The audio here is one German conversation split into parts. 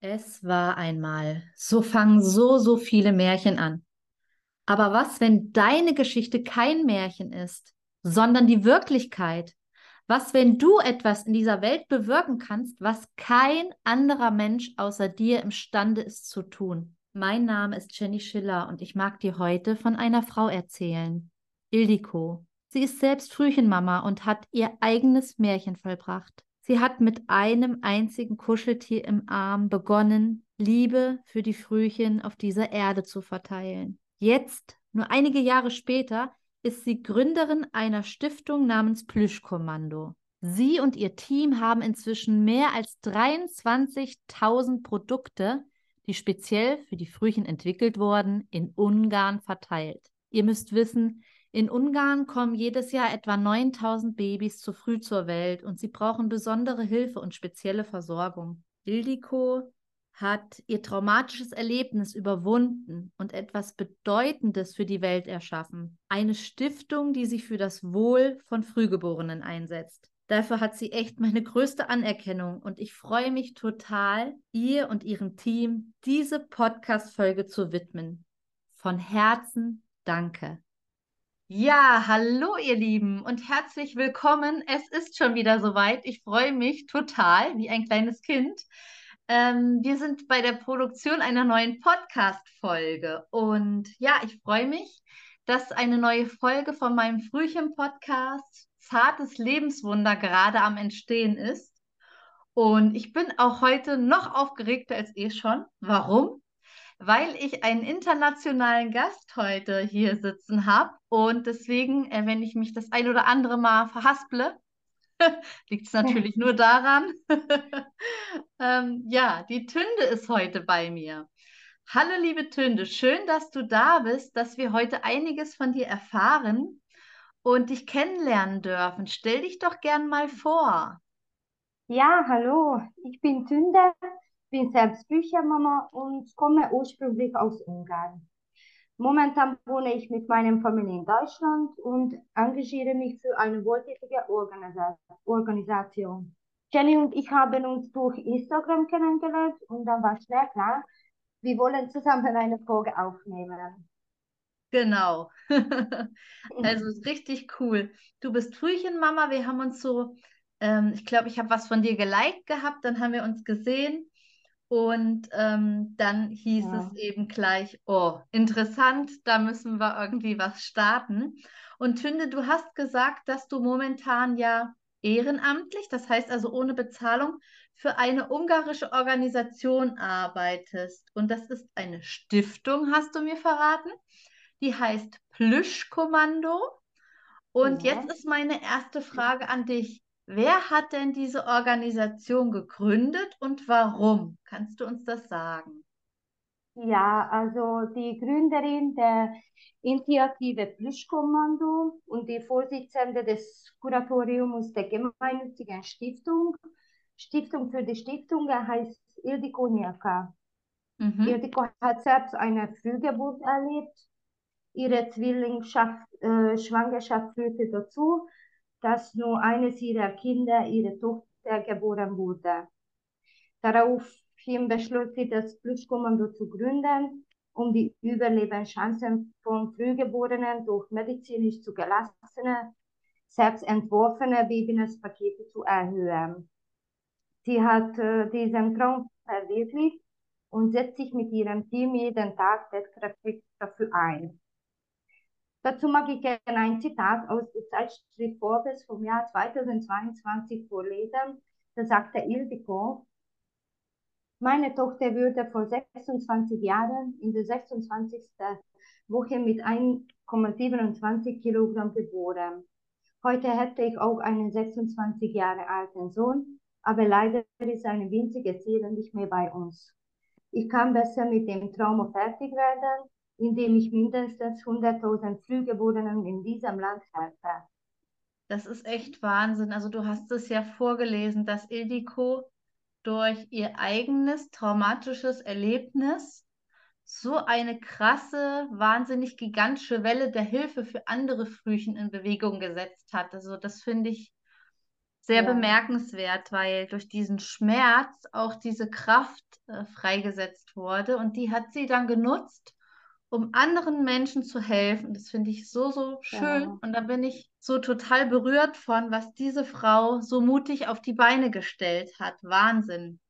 Es war einmal. So fangen so, so viele Märchen an. Aber was, wenn deine Geschichte kein Märchen ist, sondern die Wirklichkeit? Was, wenn du etwas in dieser Welt bewirken kannst, was kein anderer Mensch außer dir imstande ist zu tun? Mein Name ist Jenny Schiller und ich mag dir heute von einer Frau erzählen. Ildiko. Sie ist selbst Frühchenmama und hat ihr eigenes Märchen vollbracht. Sie hat mit einem einzigen Kuscheltier im Arm begonnen, Liebe für die Frühchen auf dieser Erde zu verteilen. Jetzt, nur einige Jahre später, ist sie Gründerin einer Stiftung namens Plüschkommando. Sie und ihr Team haben inzwischen mehr als 23.000 Produkte, die speziell für die Frühchen entwickelt wurden, in Ungarn verteilt. Ihr müsst wissen, in Ungarn kommen jedes Jahr etwa 9000 Babys zu früh zur Welt und sie brauchen besondere Hilfe und spezielle Versorgung. Ildiko hat ihr traumatisches Erlebnis überwunden und etwas Bedeutendes für die Welt erschaffen. Eine Stiftung, die sich für das Wohl von Frühgeborenen einsetzt. Dafür hat sie echt meine größte Anerkennung und ich freue mich total, ihr und ihrem Team diese Podcast-Folge zu widmen. Von Herzen danke. Ja, hallo ihr Lieben und herzlich willkommen. Es ist schon wieder soweit. Ich freue mich total, wie ein kleines Kind. Ähm, wir sind bei der Produktion einer neuen Podcast-Folge und ja, ich freue mich, dass eine neue Folge von meinem Frühchen-Podcast Zartes Lebenswunder gerade am Entstehen ist. Und ich bin auch heute noch aufgeregter als eh schon. Warum? Weil ich einen internationalen Gast heute hier sitzen habe. Und deswegen, äh, wenn ich mich das ein oder andere Mal verhasple, liegt es natürlich nur daran. ähm, ja, die Tünde ist heute bei mir. Hallo, liebe Tünde, schön, dass du da bist, dass wir heute einiges von dir erfahren und dich kennenlernen dürfen. Stell dich doch gern mal vor. Ja, hallo, ich bin Tünde, bin selbst Büchermama und komme ursprünglich aus Ungarn. Momentan wohne ich mit meiner Familie in Deutschland und engagiere mich für eine wohltätige Organisation. Jenny und ich haben uns durch Instagram kennengelernt und dann war schnell klar, wir wollen zusammen eine Folge aufnehmen. Genau. also richtig cool. Du bist Frühchenmama. Wir haben uns so, ähm, ich glaube, ich habe was von dir geliked gehabt. Dann haben wir uns gesehen und ähm, dann hieß ja. es eben gleich, oh, interessant, da müssen wir irgendwie was starten. Und Tünde, du hast gesagt, dass du momentan ja ehrenamtlich, das heißt also ohne Bezahlung, für eine ungarische Organisation arbeitest. Und das ist eine Stiftung, hast du mir verraten. Die heißt Plüschkommando. Und ja. jetzt ist meine erste Frage an dich. Wer hat denn diese Organisation gegründet und warum? Kannst du uns das sagen? Ja, also die Gründerin der Initiative Plüschkommando und die Vorsitzende des Kuratoriums der gemeinnützigen Stiftung. Stiftung für die Stiftung heißt Ildiko Niaka. Mhm. Ildiko hat selbst eine Frühgeburt erlebt. Ihre Zwillingsschwangerschaft äh, führte dazu, dass nur eines ihrer Kinder, ihre Tochter, geboren wurde. Daraufhin beschloss sie, das Blutkommando zu gründen, um die Überlebenschancen von Frühgeborenen durch medizinisch zugelassene, selbst entworfene Babynesspakete zu erhöhen. Sie hat äh, diesen Traum verwirklicht und setzt sich mit ihrem Team jeden Tag tatkräftig dafür ein. Dazu mag ich gerne ein Zitat aus der Zeitschrift Forbes vom Jahr 2022 vorlesen. Da sagte Ildiko, meine Tochter würde vor 26 Jahren in der 26. Woche mit 1,27 Kilogramm geboren. Heute hätte ich auch einen 26 Jahre alten Sohn, aber leider ist eine winzige Seele nicht mehr bei uns. Ich kann besser mit dem Trauma fertig werden indem ich mindestens 100.000 Frühgeborenen in diesem Land helfe. Das ist echt Wahnsinn. Also du hast es ja vorgelesen, dass Ildiko durch ihr eigenes traumatisches Erlebnis so eine krasse, wahnsinnig gigantische Welle der Hilfe für andere Frühchen in Bewegung gesetzt hat. Also das finde ich sehr Ja. bemerkenswert, weil durch diesen Schmerz auch diese Kraft äh, freigesetzt wurde und die hat sie dann genutzt, um anderen Menschen zu helfen. Das finde ich so, so schön Ja. und da bin ich so total berührt von, was diese Frau so mutig auf die Beine gestellt hat. Wahnsinn.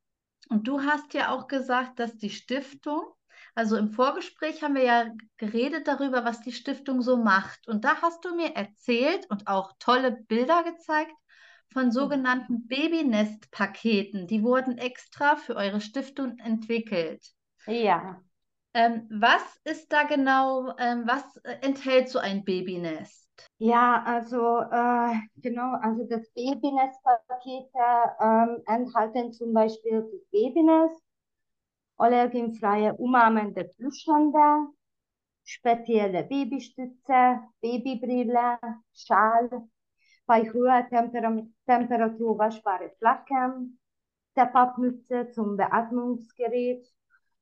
Und du hast ja auch gesagt, dass die Stiftung, also im Vorgespräch haben wir ja geredet darüber, was die Stiftung so macht. Und da hast du mir erzählt und auch tolle Bilder gezeigt von sogenannten Babynest-Paketen. Die wurden extra für eure Stiftung entwickelt. Ja. Ähm, was ist da genau, ähm, was äh, enthält so ein Babynest? Ja, also äh, genau, also das Babynest-Pakete ähm, enthalten zum Beispiel das Babynest, allergenfreie umarmende Plüschhunde, spezielle Babystütze, Babybrille, Schal, bei hoher Tempera Temperatur waschbare Flacken, Step-Up-Mütze zum Beatmungsgerät,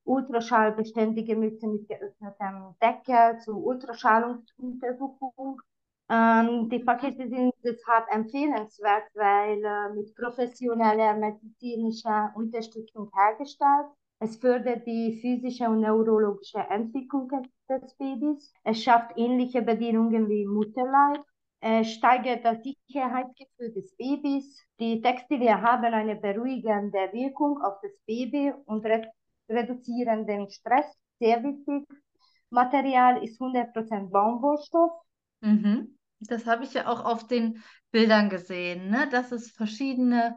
ultraschallbeständige Mütze mit geöffnetem Deckel zur Ultraschallungsuntersuchung. Ähm, die Pakete sind deshalb empfehlenswert, weil äh, mit professioneller medizinischer Unterstützung hergestellt. Es fördert die physische und neurologische Entwicklung des Babys. Es schafft ähnliche Bedingungen wie Mutterleib. Es steigert das Sicherheitsgefühl des Babys. Die Textilien haben eine beruhigende Wirkung auf das Baby und reduzieren den Stress. Sehr wichtig. Material ist 100% Baumwollstoff. Mhm. Das habe ich ja auch auf den Bildern gesehen, ne? dass es verschiedene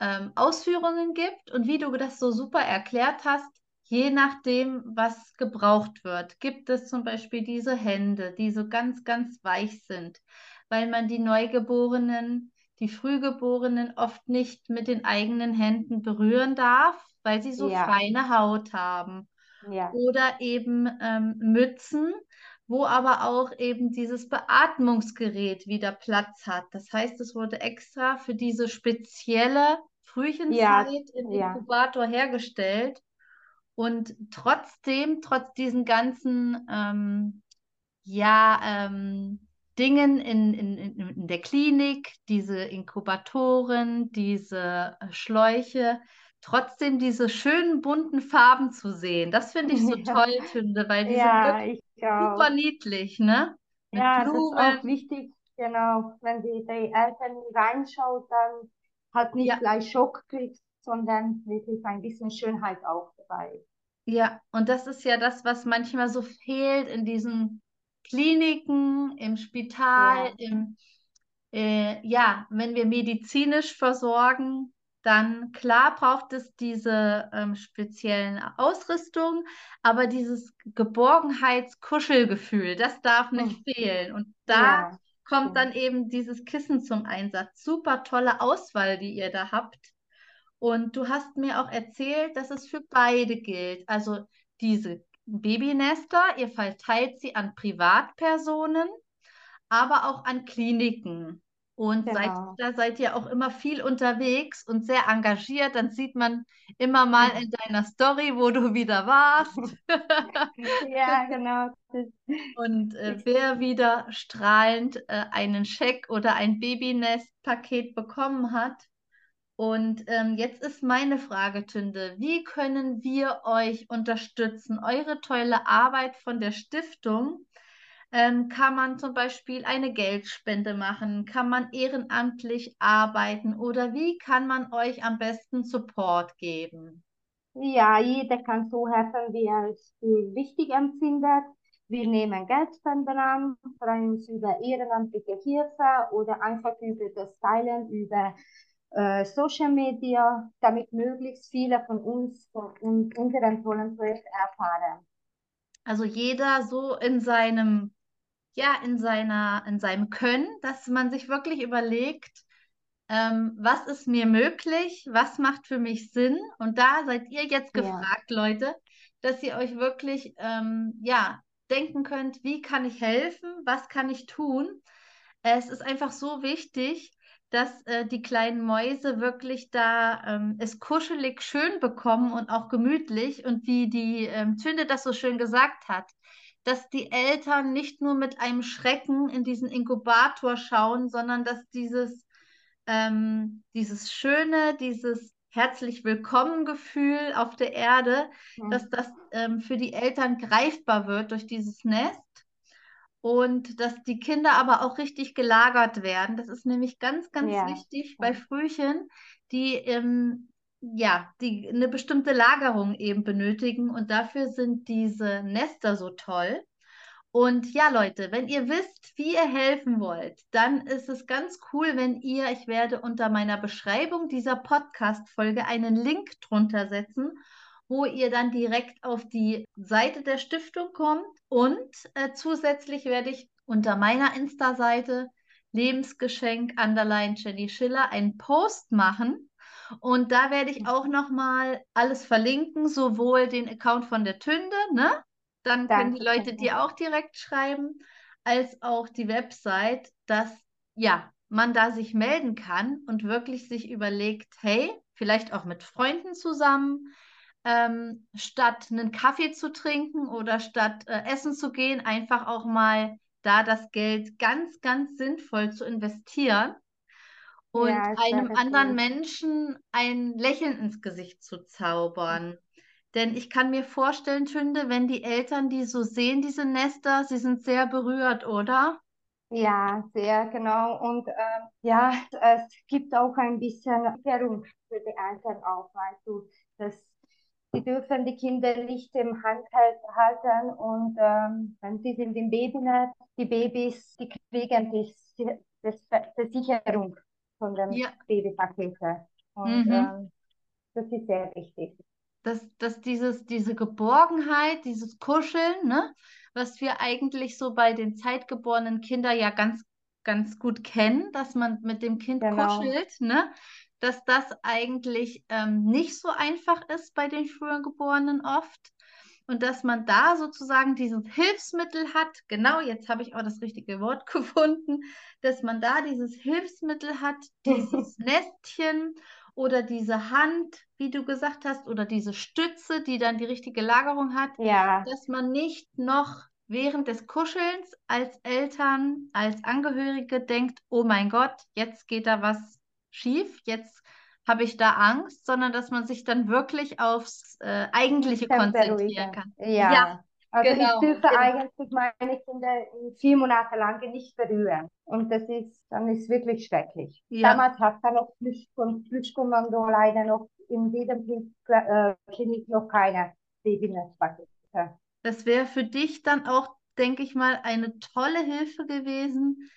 ähm, Ausführungen gibt und wie du das so super erklärt hast, je nachdem, was gebraucht wird, gibt es zum Beispiel diese Hände, die so ganz, ganz weich sind, weil man die Neugeborenen, die Frühgeborenen oft nicht mit den eigenen Händen berühren darf, weil sie so Ja. feine Haut haben. Ja. Oder eben ähm, Mützen, wo aber auch eben dieses Beatmungsgerät wieder Platz hat. Das heißt, es wurde extra für diese spezielle Frühchenzeit im ja. Inkubator hergestellt. Und trotzdem, trotz diesen ganzen ähm, ja, ähm, Dingen in, in, in der Klinik, diese Inkubatoren, diese äh, Schläuche, trotzdem diese schönen bunten Farben zu sehen. Das finde ich so toll, Tünde, weil die sind Ja, auch. super niedlich, ne? Mit Ja, das ist auch Blumen. wichtig, genau. Wenn die, die Eltern reinschaut, dann halt nicht Ja. gleich Schock kriegt, sondern wirklich ein bisschen Schönheit auch dabei. Ja, und das ist ja das, was manchmal so fehlt in diesen Kliniken, im Spital, Ja. im, äh, ja, wenn wir medizinisch versorgen, dann klar braucht es diese ähm, speziellen Ausrüstung, aber dieses Geborgenheits-Kuschelgefühl, das darf nicht Hm. fehlen. Und da Ja, kommt dann eben dieses Kissen zum Einsatz. Super tolle Auswahl, die ihr da habt. Und du hast mir auch erzählt, dass es für beide gilt. Also diese Babynester, ihr verteilt sie an Privatpersonen, aber auch an Kliniken. Und seid, Genau. da seid ihr auch immer viel unterwegs und sehr engagiert. Dann sieht man immer mal in deiner Story, wo du wieder warst. Ja, genau. Und äh, wer wieder strahlend äh, einen Scheck oder ein Babynest-Paket bekommen hat. Und ähm, jetzt ist meine Frage, Tünde, wie können wir euch unterstützen? Eure tolle Arbeit von der Stiftung. Ähm, kann man zum Beispiel eine Geldspende machen? Kann man ehrenamtlich arbeiten? Oder wie kann man euch am besten Support geben? ja, jeder kann so helfen, wie er es für wichtig empfindet. Wir nehmen Geldspenden an, freuen uns über ehrenamtliche Hilfe oder einfach über das Teilen über äh, Social Media, damit möglichst viele von uns von un unserem tollen Projekt erfahren. Also jeder so in seinem, ja, in seiner, in seinem Können, dass man sich wirklich überlegt, ähm, was ist mir möglich, was macht für mich Sinn? Und da seid ihr jetzt Ja. gefragt, Leute, dass ihr euch wirklich, ähm, ja, denken könnt, wie kann ich helfen, was kann ich tun? Es ist einfach so wichtig, dass äh, die kleinen Mäuse wirklich da ähm, es kuschelig schön bekommen und auch gemütlich und wie die ähm, Tünde das so schön gesagt hat, dass die Eltern nicht nur mit einem Schrecken in diesen Inkubator schauen, sondern dass dieses ähm, dieses schöne, dieses herzlich willkommen Gefühl auf der Erde, Mhm. dass das ähm, für die Eltern greifbar wird durch dieses Nest und dass die Kinder aber auch richtig gelagert werden. Das ist nämlich ganz, ganz Ja, wichtig bei ja. Frühchen, die ähm, ja, die eine bestimmte Lagerung eben benötigen und dafür sind diese Nester so toll. Und ja, Leute, wenn ihr wisst, wie ihr helfen wollt, dann ist es ganz cool, wenn ihr, ich werde unter meiner Beschreibung dieser Podcast-Folge einen Link drunter setzen, wo ihr dann direkt auf die Seite der Stiftung kommt. Und äh, zusätzlich werde ich unter meiner Insta-Seite Lebensgeschenk Underline Jenny Schiller einen Post machen. Und da werde ich auch nochmal alles verlinken, sowohl den Account von der Tünde, ne? Dann können die Leute dir auch direkt schreiben, als auch die Website, dass ja, man da sich melden kann und wirklich sich überlegt, hey, vielleicht auch mit Freunden zusammen, ähm, statt einen Kaffee zu trinken oder statt äh, essen zu gehen, einfach auch mal da das Geld ganz, ganz sinnvoll zu investieren und Ja, einem anderen toll. Menschen ein Lächeln ins Gesicht zu zaubern. Denn ich kann mir vorstellen, Tünde, wenn die Eltern die so sehen, diese Nester, sie sind sehr berührt, oder? Ja, sehr genau. Und ähm, ja, es gibt auch ein bisschen Erklärung für die Eltern auch, weißt du, dass sie dürfen die Kinder nicht im Hand halt- halten und ähm, wenn sie sind im Babynest, die Babys, die kriegen die, die Versicherung von dem Ja. Babypakete. Und Mhm. ähm, das ist sehr wichtig. dass, dass dieses, diese Geborgenheit, dieses Kuscheln, ne, was wir eigentlich so bei den zeitgeborenen Kindern ja ganz, ganz gut kennen, dass man mit dem Kind Genau. kuschelt, ne, dass das eigentlich ähm, nicht so einfach ist bei den früher Geborenen oft. Und dass man da sozusagen dieses Hilfsmittel hat, genau, jetzt habe ich auch das richtige Wort gefunden, dass man da dieses Hilfsmittel hat, dieses Nestchen oder diese Hand, wie du gesagt hast, oder diese Stütze, die dann die richtige Lagerung hat, Ja, dass man nicht noch während des Kuschelns als Eltern, als Angehörige denkt, oh mein Gott, jetzt geht da was schief, jetzt habe ich da Angst, sondern dass man sich dann wirklich aufs äh, Eigentliche konzentrieren kann. Ja. Ja, Also genau, ich dürfe genau. eigentlich meine Kinder vier Monate lang nicht berühren. Und das ist, dann ist wirklich schrecklich. Ja. Damals hat er noch Flüchtkommando leider noch in jedem äh, Klinik noch keine Babynestpakete. Das wäre für dich dann auch, denke ich mal, eine tolle Hilfe gewesen,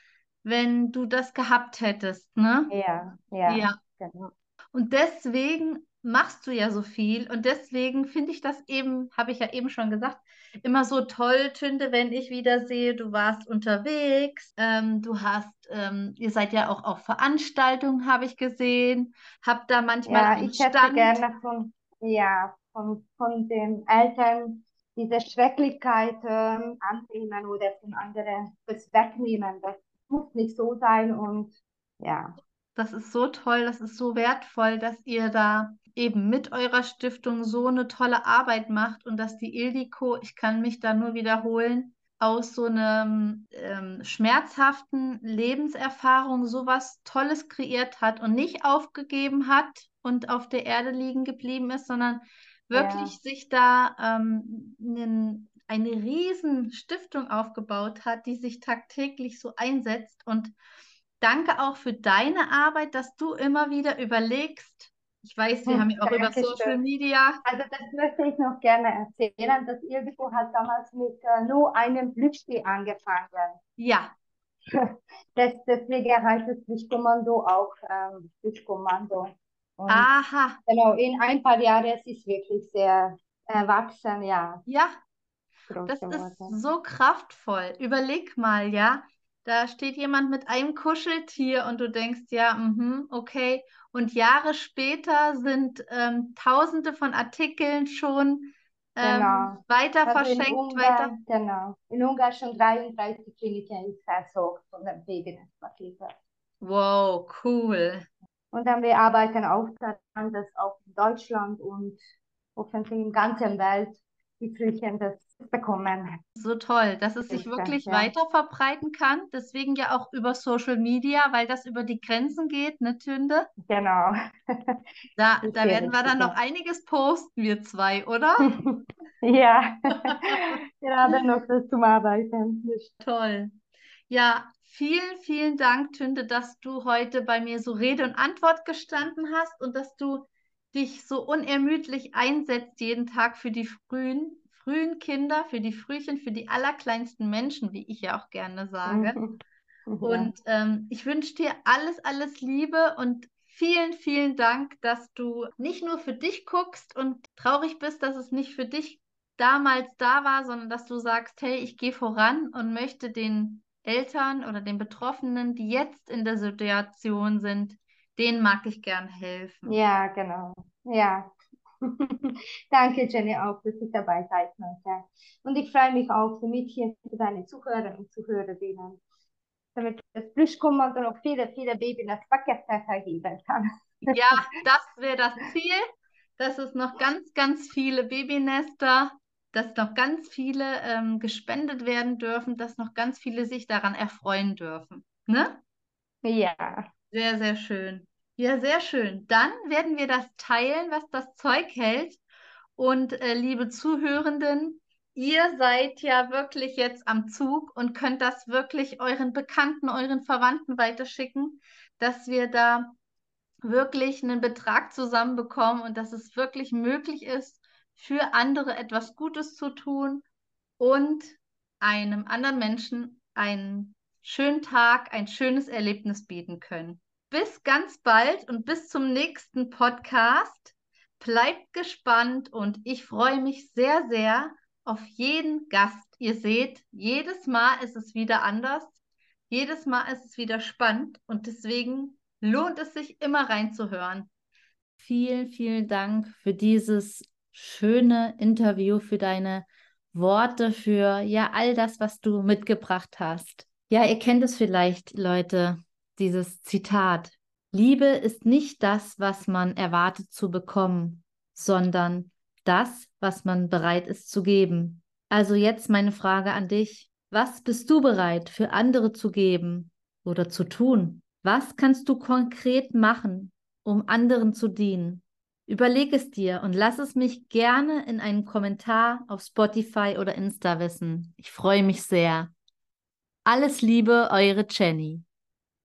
wenn du das gehabt hättest, ne? Ja, ja, Ja. genau. Und deswegen machst du ja so viel und deswegen finde ich das eben, habe ich ja eben schon gesagt, immer so toll, Tünde, wenn ich wieder sehe, du warst unterwegs, ähm, du hast, ähm, ihr seid ja auch auf Veranstaltungen, habe ich gesehen, habt da manchmal Ja, ich hätte Stand. gerne von, ja, von, von den Eltern diese Schrecklichkeit ähm, annehmen oder von anderen das wegnehmen. Das muss nicht so sein und ja, Das ist so toll, das ist so wertvoll, dass ihr da eben mit eurer Stiftung so eine tolle Arbeit macht und dass die Ildiko, ich kann mich da nur wiederholen, aus so einem ähm, schmerzhaften Lebenserfahrung sowas Tolles kreiert hat und nicht aufgegeben hat und auf der Erde liegen geblieben ist, sondern wirklich sich da ähm, nen, eine riesen Stiftung aufgebaut hat, die sich tagtäglich so einsetzt und Danke auch für deine Arbeit, dass du immer wieder überlegst. Ich weiß, wir haben ja auch über. Social Media. Also das möchte ich noch gerne erzählen. Das Ildiko hat damals mit äh, nur einem Glücksspiel angefangen. Ja, Das, deswegen heißt es Glückskommando auch ähm, Glückskommando. Aha, genau, in ein paar Jahren es ist wirklich sehr erwachsen, ja, ja, das ist so kraftvoll. Überleg mal, ja, da steht jemand mit einem Kuscheltier und du denkst, ja, mhm, okay. Und Jahre später sind ähm, Tausende von Artikeln schon ähm, Genau. weiter Also verschenkt, weiter. Ungarn, genau. In Ungarn schon 33 Kliniken ist versorgt von den Babynestpaketen. Wow, cool. Und dann wir arbeiten auch daran, dass auch in Deutschland und hoffentlich in ganzen Welt die Frühchen das bekommen. So toll, dass es sich wirklich ja. weiter verbreiten kann. Deswegen ja auch über Social Media, weil das über die Grenzen geht, ne, Tünde? Genau. Da, da werden wir dann noch einiges posten, wir zwei, oder? ja, gerade noch das zum Arbeiten. Toll. Ja, vielen, vielen Dank, Tünde, dass du heute bei mir so Rede und Antwort gestanden hast und dass du dich so unermüdlich einsetzt jeden Tag für die frühen frühen Kinder, für die Frühchen, für die allerkleinsten Menschen, wie ich ja auch gerne sage. Mhm. Ja. Und ähm, ich wünsche dir alles, alles Liebe und vielen, vielen Dank, dass du nicht nur für dich guckst und traurig bist, dass es nicht für dich damals da war, sondern dass du sagst, hey, ich gehe voran und möchte den Eltern oder den Betroffenen, die jetzt in der Situation sind, denen mag ich gern helfen. Ja, genau. Ja, Danke, Jenny, auch, dass ich dabei sein konnte. Und ich freue mich auch für mich hier für deine Zuhörer und Zuhörerinnen, damit das Plüschkummer und noch viele, viele Babys das Backerfächer geben kann. Ja, das wäre das Ziel, dass es noch ganz, ganz viele Babynester, dass noch ganz viele ähm, gespendet werden dürfen, dass noch ganz viele sich daran erfreuen dürfen. Ne? Ja. Sehr, sehr schön. Ja, sehr schön. Dann werden wir das teilen, was das Zeug hält. Und äh, liebe Zuhörenden, ihr seid ja wirklich jetzt am Zug und könnt das wirklich euren Bekannten, euren Verwandten weiterschicken, dass wir da wirklich einen Betrag zusammenbekommen und dass es wirklich möglich ist, für andere etwas Gutes zu tun und einem anderen Menschen einen schönen Tag, ein schönes Erlebnis bieten können bis ganz bald und bis zum nächsten Podcast. Bleibt gespannt und ich freue mich sehr, sehr auf jeden Gast. Ihr seht, jedes Mal ist es wieder anders. Jedes Mal ist es wieder spannend und deswegen lohnt es sich immer reinzuhören. Vielen, vielen Dank für dieses schöne Interview, für deine Worte, für ja all das, was du mitgebracht hast. Ja, ihr kennt es vielleicht, Leute dieses Zitat. Liebe ist nicht das, was man erwartet zu bekommen, sondern das, was man bereit ist zu geben. Also jetzt meine Frage an dich. Was bist du bereit für andere zu geben oder zu tun? Was kannst du konkret machen, um anderen zu dienen? Überleg es dir und lass es mich gerne in einem Kommentar auf Spotify oder Insta wissen. Ich freue mich sehr. Alles Liebe, eure Jenny.